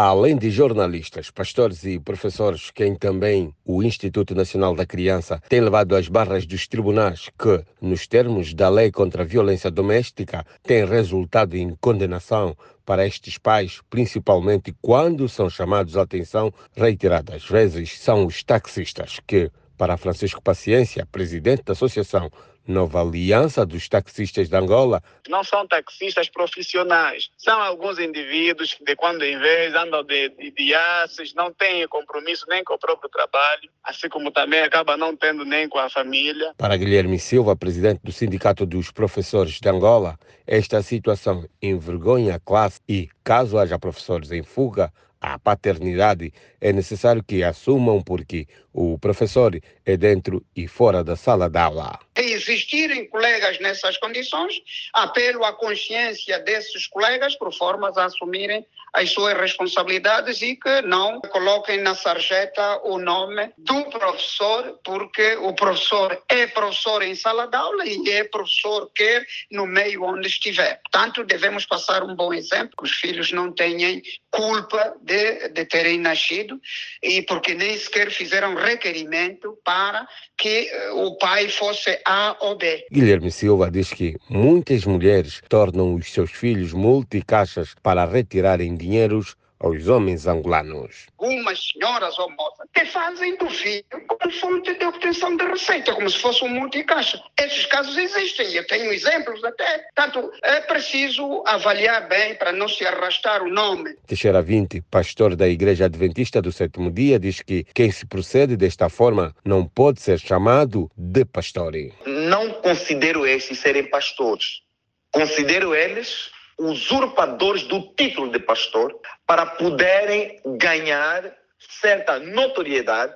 Além de jornalistas, pastores e professores, quem também o Instituto Nacional da Criança tem levado às barras dos tribunais que, nos termos da lei contra a violência doméstica, tem resultado em condenação para estes pais, principalmente quando são chamados à atenção reiteradas vezes, são os taxistas que, para Francisco Paciência, presidente da Associação Nova Aliança dos Taxistas de Angola. Não são taxistas profissionais, são alguns indivíduos que de quando em vez andam de, de, de aços, não têm compromisso nem com o próprio trabalho, assim como também acaba não tendo nem com a família. Para Guilherme Silva, presidente do Sindicato dos Professores de Angola, esta situação envergonha a classe e, caso haja professores em fuga, a paternidade, é necessário que assumam porque o professor é dentro e fora da sala de aula. Existirem colegas nessas condições, apelo à consciência desses colegas por formas a assumirem as suas responsabilidades e que não coloquem na sarjeta o nome do professor, porque o professor é professor em sala de aula e é professor quer no meio onde estiver. Portanto, devemos passar um bom exemplo, que os filhos não tenham culpa de, de terem nascido e porque nem sequer fizeram requerimento para que uh, o pai fosse A ou B. Guilherme Silva diz que muitas mulheres tornam os seus filhos multicaixas para retirarem dinheiros aos homens angolanos. Algumas senhoras ou moças que fazem do filho como fonte de obtenção de receita, como se fosse um multicaixa. Esses casos existem, eu tenho exemplos até. Portanto, é preciso avaliar bem para não se arrastar o nome. Teixeira 20, pastor da Igreja Adventista do Sétimo Dia, diz que quem se procede desta forma não pode ser chamado de pastor. Não considero estes serem pastores. Considero eles usurpadores do título de pastor para poderem ganhar certa notoriedade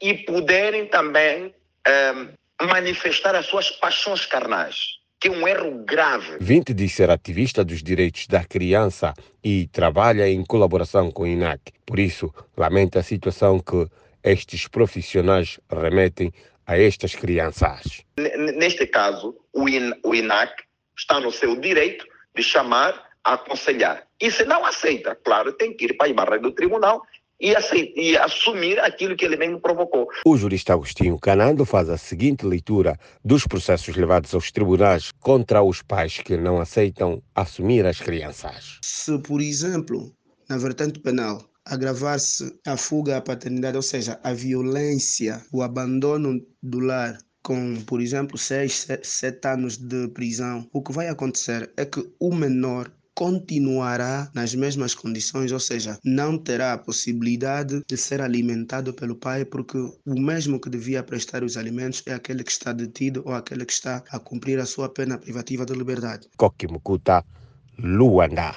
e poderem também um, manifestar as suas paixões carnais, que é um erro grave. 20 diz ser ativista dos direitos da criança e trabalha em colaboração com o INAC. Por isso, lamenta a situação que estes profissionais remetem a estas crianças. Neste caso, o INAC está no seu direito de chamar, aconselhar. E se não aceita, claro, tem que ir para a barra do tribunal e, aceitar, e, assumir aquilo que ele mesmo provocou. O jurista Agostinho Canando faz a seguinte leitura dos processos levados aos tribunais contra os pais que não aceitam assumir as crianças. Se, por exemplo, na vertente penal, agravar-se a fuga à paternidade, ou seja, a violência, o abandono do lar com, por exemplo, 6, 7 anos de prisão, o que vai acontecer é que o menor continuará nas mesmas condições, ou seja, não terá a possibilidade de ser alimentado pelo pai, porque o mesmo que devia prestar os alimentos é aquele que está detido ou aquele que está a cumprir a sua pena privativa de liberdade. Kokimukuta, Luanda.